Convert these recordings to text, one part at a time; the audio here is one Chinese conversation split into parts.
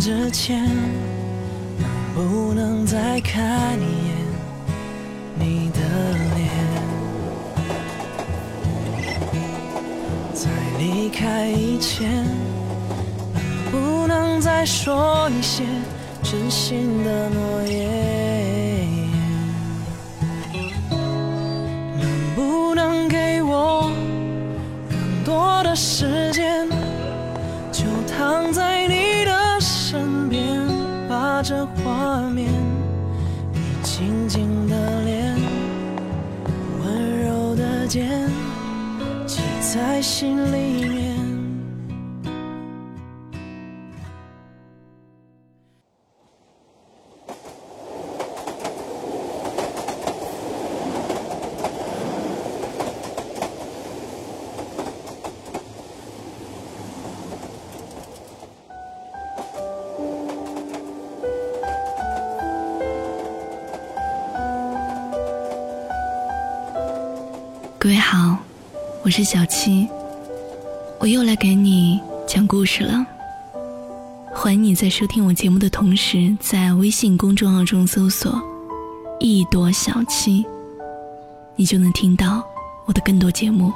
之前，能不能再看一眼你的脸？在离开以前，能不能再说一些真心的诺言？各位好，我是小七，我又来给你讲故事了。欢迎你在收听我节目的同时，在微信公众号中搜索“一朵小七”，你就能听到我的更多节目。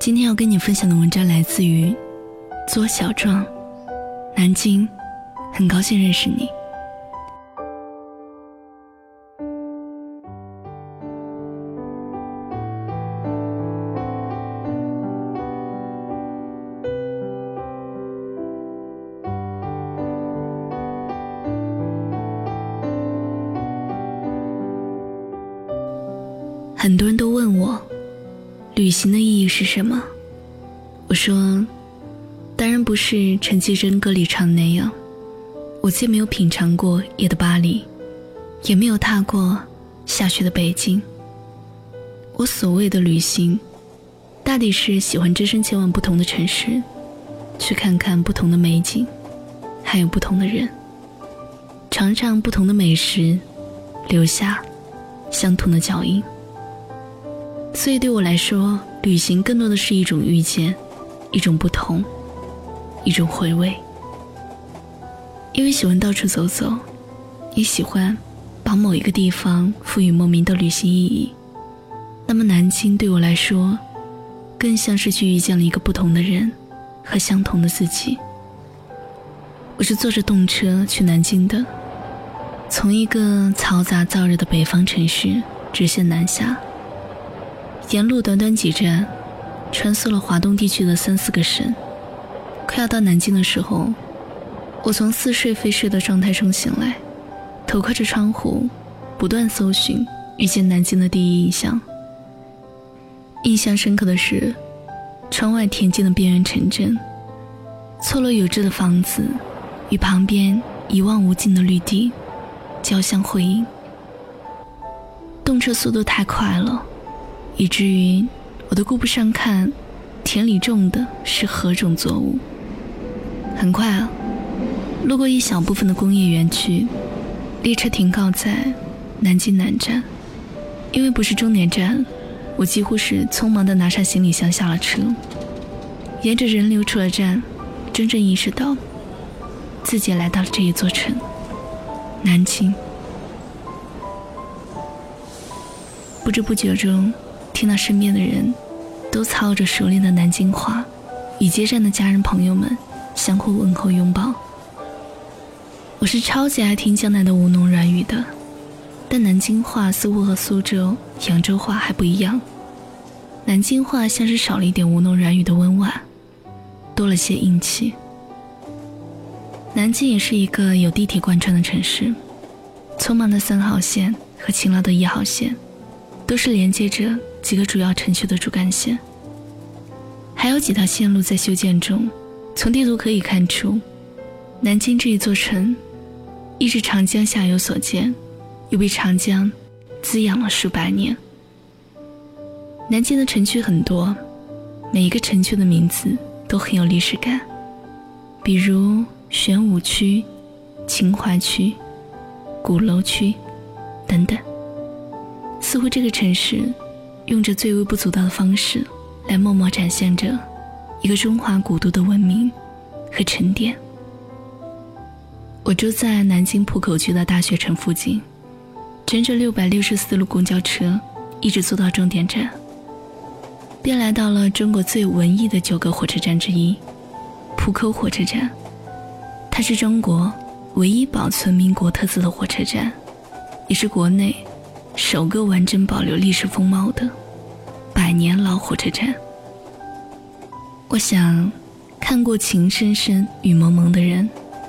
今天要跟你分享的文章来自于左小壮，南京，很高兴认识你。意义是什么？我说，当然不是陈绮贞歌里唱那样。我既没有品尝过夜的巴黎，也没有踏过下雪的北京。我所谓的旅行，大抵是喜欢只身前往不同的城市，去看看不同的美景，还有不同的人，尝尝不同的美食，留下相同的脚印。所以对我来说，旅行更多的是一种遇见，一种不同，一种回味。因为喜欢到处走走，也喜欢把某一个地方赋予莫名的旅行意义。那么南京对我来说，更像是去遇见了一个不同的人和相同的自己。我是坐着动车去南京的，从一个嘈杂燥热的北方城市直线南下。沿路短短几站，穿梭了华东地区的三四个省。快要到南京的时候，我从似睡非睡的状态中醒来，头靠着窗户，不断搜寻遇见南京的第一印象。印象深刻的是，窗外恬静的边缘城镇，错落有致的房子，与旁边一望无尽的绿地交相辉映。动车速度太快了。以至于我都顾不上看田里种的是何种作物。很快啊，路过一小部分的工业园区，列车停靠在南京南站。因为不是终点站，我几乎是匆忙地拿上行李箱下了车，沿着人流出了站，真正意识到自己来到了这一座城——南京。不知不觉中。听到身边的人都操着熟练的南京话，与接站的家人朋友们相互问候拥抱。我是超级爱听江南的吴侬软语的，但南京话似乎和苏州、扬州话还不一样。南京话像是少了一点吴侬软语的温婉，多了些硬气。南京也是一个有地铁贯穿的城市，匆忙的三号线和勤劳的一号线，都是连接着。几个主要城区的主干线，还有几条线路在修建中。从地图可以看出，南京这一座城，一直长江下游所建，又被长江滋养了数百年。南京的城区很多，每一个城区的名字都很有历史感，比如玄武区、秦淮区、鼓楼区等等。似乎这个城市。用着最微不足道的方式，来默默展现着一个中华古都的文明和沉淀。我住在南京浦口区的大学城附近，乘着六百六十四路公交车，一直坐到终点站，便来到了中国最文艺的九个火车站之一——浦口火车站。它是中国唯一保存民国特色的火车站，也是国内首个完整保留历史风貌的百年老火车站。我想，看过《情深深雨蒙蒙的人。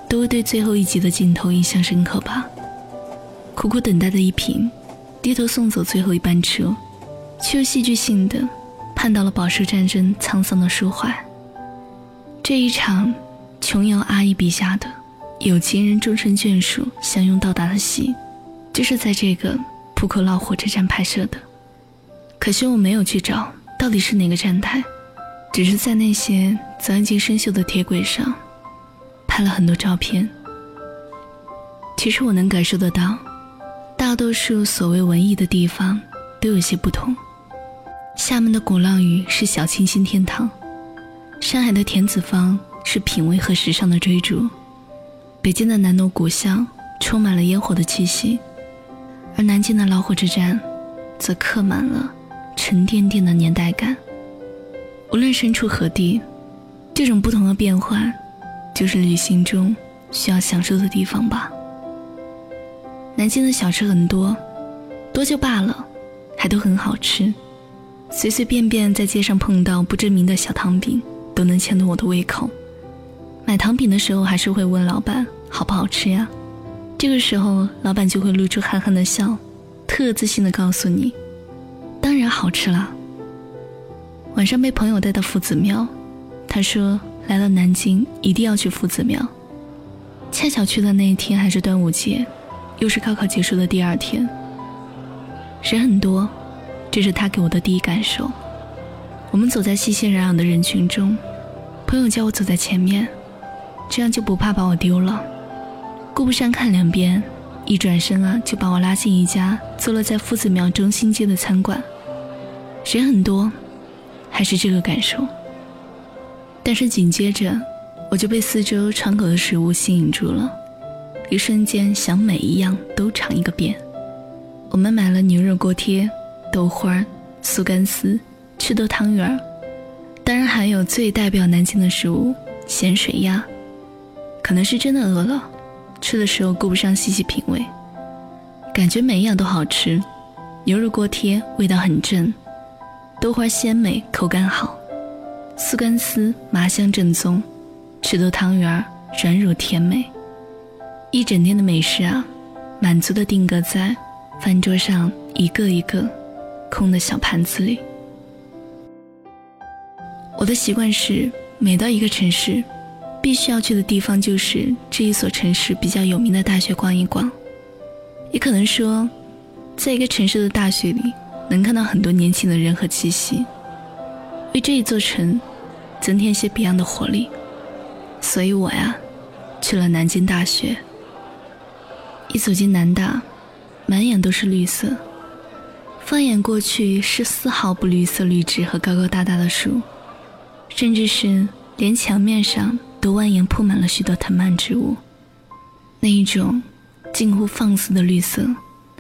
都会对最后一集的镜头印象深刻吧？苦苦等待的一平，低头送走最后一班车，却又戏剧性的盼到了饱受战争沧桑的舒缓。这一场琼瑶阿姨笔下的有情人终成眷属、相拥到达的戏，就是在这个浦口老火车站拍摄的。可惜我没有去找到底是哪个站台，只是在那些早已经生锈的铁轨上。拍了很多照片。其实我能感受得到，大多数所谓文艺的地方都有些不同。厦门的鼓浪屿是小清新天堂，上海的田子坊是品味和时尚的追逐，北京的南锣鼓巷充满了烟火的气息，而南京的老火车站则刻满了沉甸甸的年代感。无论身处何地，这种不同的变换。就是旅行中需要享受的地方吧。南京的小吃很多，多就罢了，还都很好吃。随随便便在街上碰到不知名的小糖饼，都能牵动我的胃口。买糖饼的时候，还是会问老板好不好吃呀？这个时候，老板就会露出憨憨的笑，特自信的告诉你：“当然好吃啦。”晚上被朋友带到夫子庙，他说。来了南京，一定要去夫子庙。恰巧去的那一天还是端午节，又是高考结束的第二天。人很多，这是他给我的第一感受。我们走在熙熙攘攘的人群中，朋友叫我走在前面，这样就不怕把我丢了。顾不上看两遍，一转身啊，就把我拉进一家坐落在夫子庙中心街的餐馆。人很多，还是这个感受。但是紧接着，我就被四周窗口的食物吸引住了，一瞬间想每一样都尝一个遍。我们买了牛肉锅贴、豆花、素干丝、赤豆汤圆，当然还有最代表南京的食物咸水鸭。可能是真的饿了，吃的时候顾不上细细品味，感觉每一样都好吃。牛肉锅贴味道很正，豆花鲜美，口感好。素干丝麻香正宗，赤豆汤圆软乳甜美，一整天的美食啊，满足的定格在饭桌上一个一个空的小盘子里。我的习惯是，每到一个城市，必须要去的地方就是这一所城市比较有名的大学逛一逛。也可能说，在一个城市的大学里，能看到很多年轻的人和气息，为这一座城。增添些别样的活力，所以我呀，去了南京大学。一走进南大，满眼都是绿色，放眼过去是丝毫不绿色绿植和高高大大的树，甚至是连墙面上都蜿蜒铺满了许多藤蔓植物。那一种近乎放肆的绿色，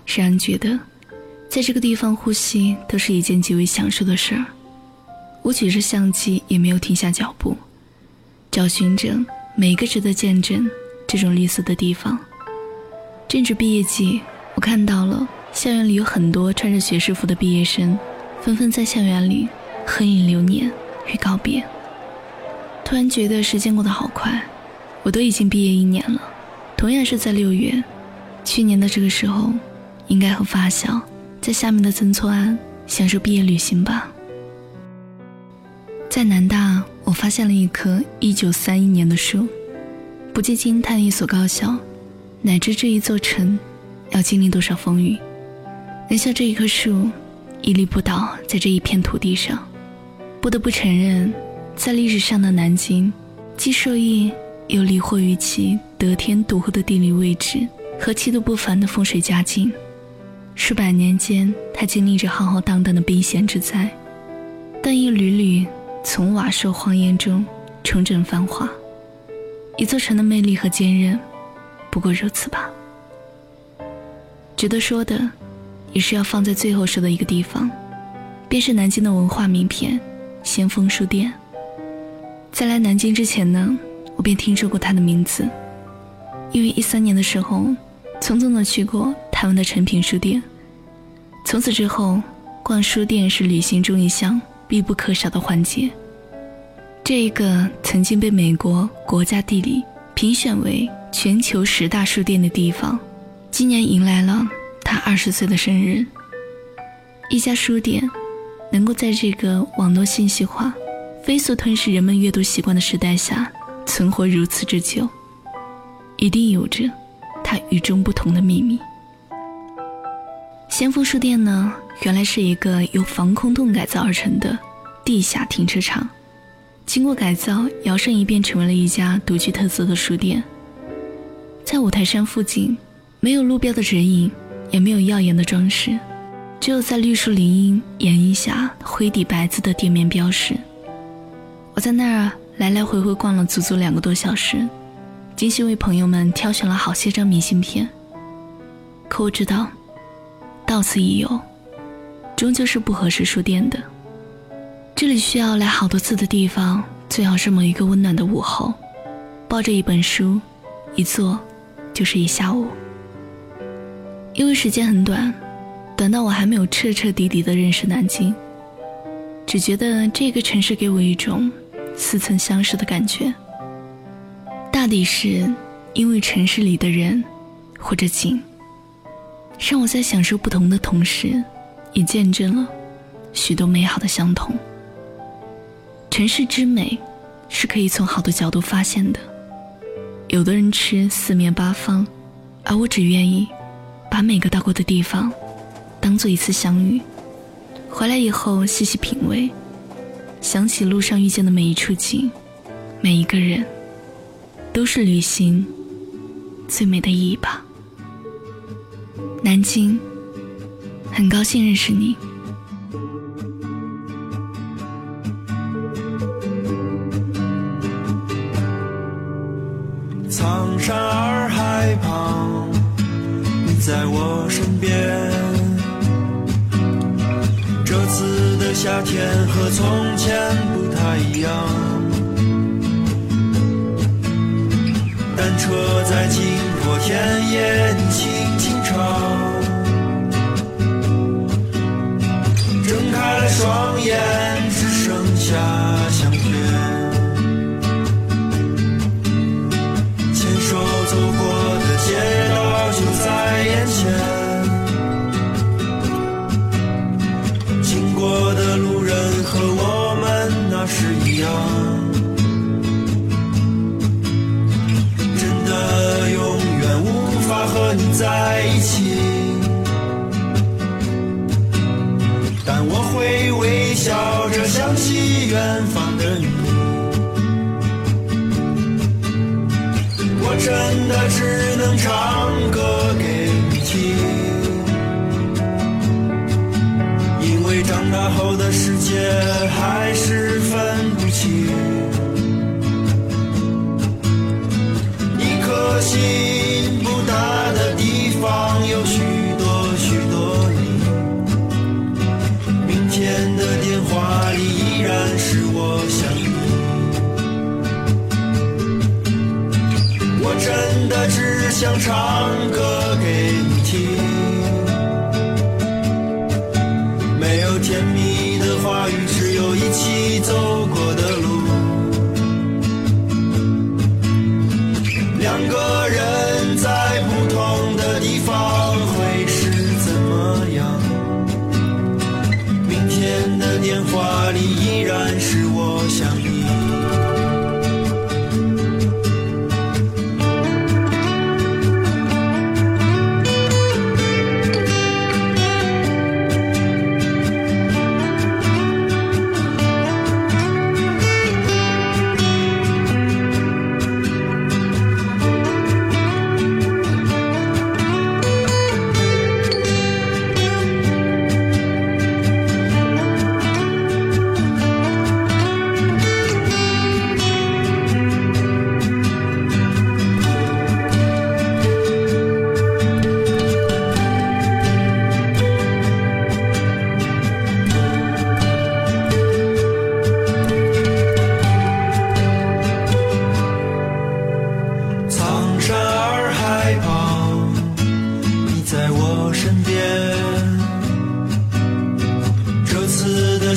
让人觉得，在这个地方呼吸都是一件极为享受的事儿。我举着相机，也没有停下脚步，找寻着每一个值得见证这种绿色的地方。正值毕业季，我看到了校园里有很多穿着学士服的毕业生，纷纷在校园里合影留念与告别。突然觉得时间过得好快，我都已经毕业一年了。同样是在六月，去年的这个时候，应该和发小在厦门的曾厝垵享受毕业旅行吧。在南大，我发现了一棵一九三一年的树，不禁惊叹一所高校，乃至这一座城，要经历多少风雨，能像这一棵树，屹立不倒在这一片土地上。不得不承认，在历史上的南京，既受益又离获于其得天独厚的地理位置和气度不凡的风水佳境。数百年间，它经历着浩浩荡荡的兵险之灾，但一缕缕。从瓦砾荒烟中重整繁华，一座城的魅力和坚韧，不过如此吧。值得说的，也是要放在最后说的一个地方，便是南京的文化名片——先锋书店。在来南京之前呢，我便听说过他的名字，因为一三年的时候，匆匆的去过台湾的诚品书店。从此之后，逛书店是旅行中一项必不可少的环节。这一个曾经被美国国家地理评选为全球十大书店的地方，今年迎来了他二十岁的生日。一家书店能够在这个网络信息化、飞速吞噬人们阅读习惯的时代下存活如此之久，一定有着它与众不同的秘密。先锋书店呢，原来是一个由防空洞改造而成的地下停车场，经过改造，摇身一变成为了一家独具特色的书店。在五台山附近，没有路标的指引，也没有耀眼的装饰，只有在绿树林荫掩映下灰底白字的店面标识。我在那儿来来回回逛了足足两个多小时，精心为朋友们挑选了好些张明信片。可我知道。到此一游，终究是不合适书店的。这里需要来好多次的地方，最好是某一个温暖的午后，抱着一本书，一坐就是一下午。因为时间很短，短到我还没有彻彻底底的认识南京，只觉得这个城市给我一种似曾相识的感觉。大抵是因为城市里的人或者景。让我在享受不同的同时，也见证了许多美好的相同。城市之美是可以从好多角度发现的。有的人吃四面八方，而我只愿意把每个到过的地方当做一次相遇。回来以后细细品味，想起路上遇见的每一处景，每一个人，都是旅行最美的意义吧。南京，很高兴认识你。和从前不太一样，单车在经过田野，你轻轻。睁开了双眼，心不大的地方有许多许多你明天的电话里依然是我想你我真的只想唱歌。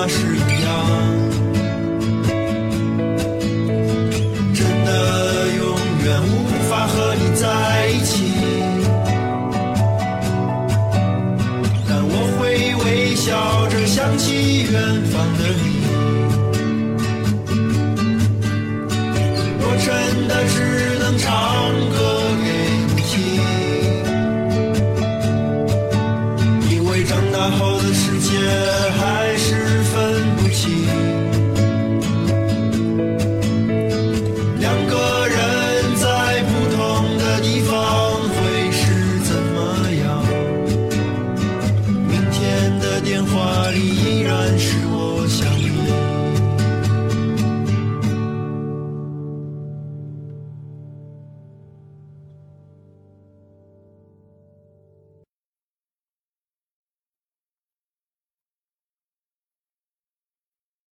那是心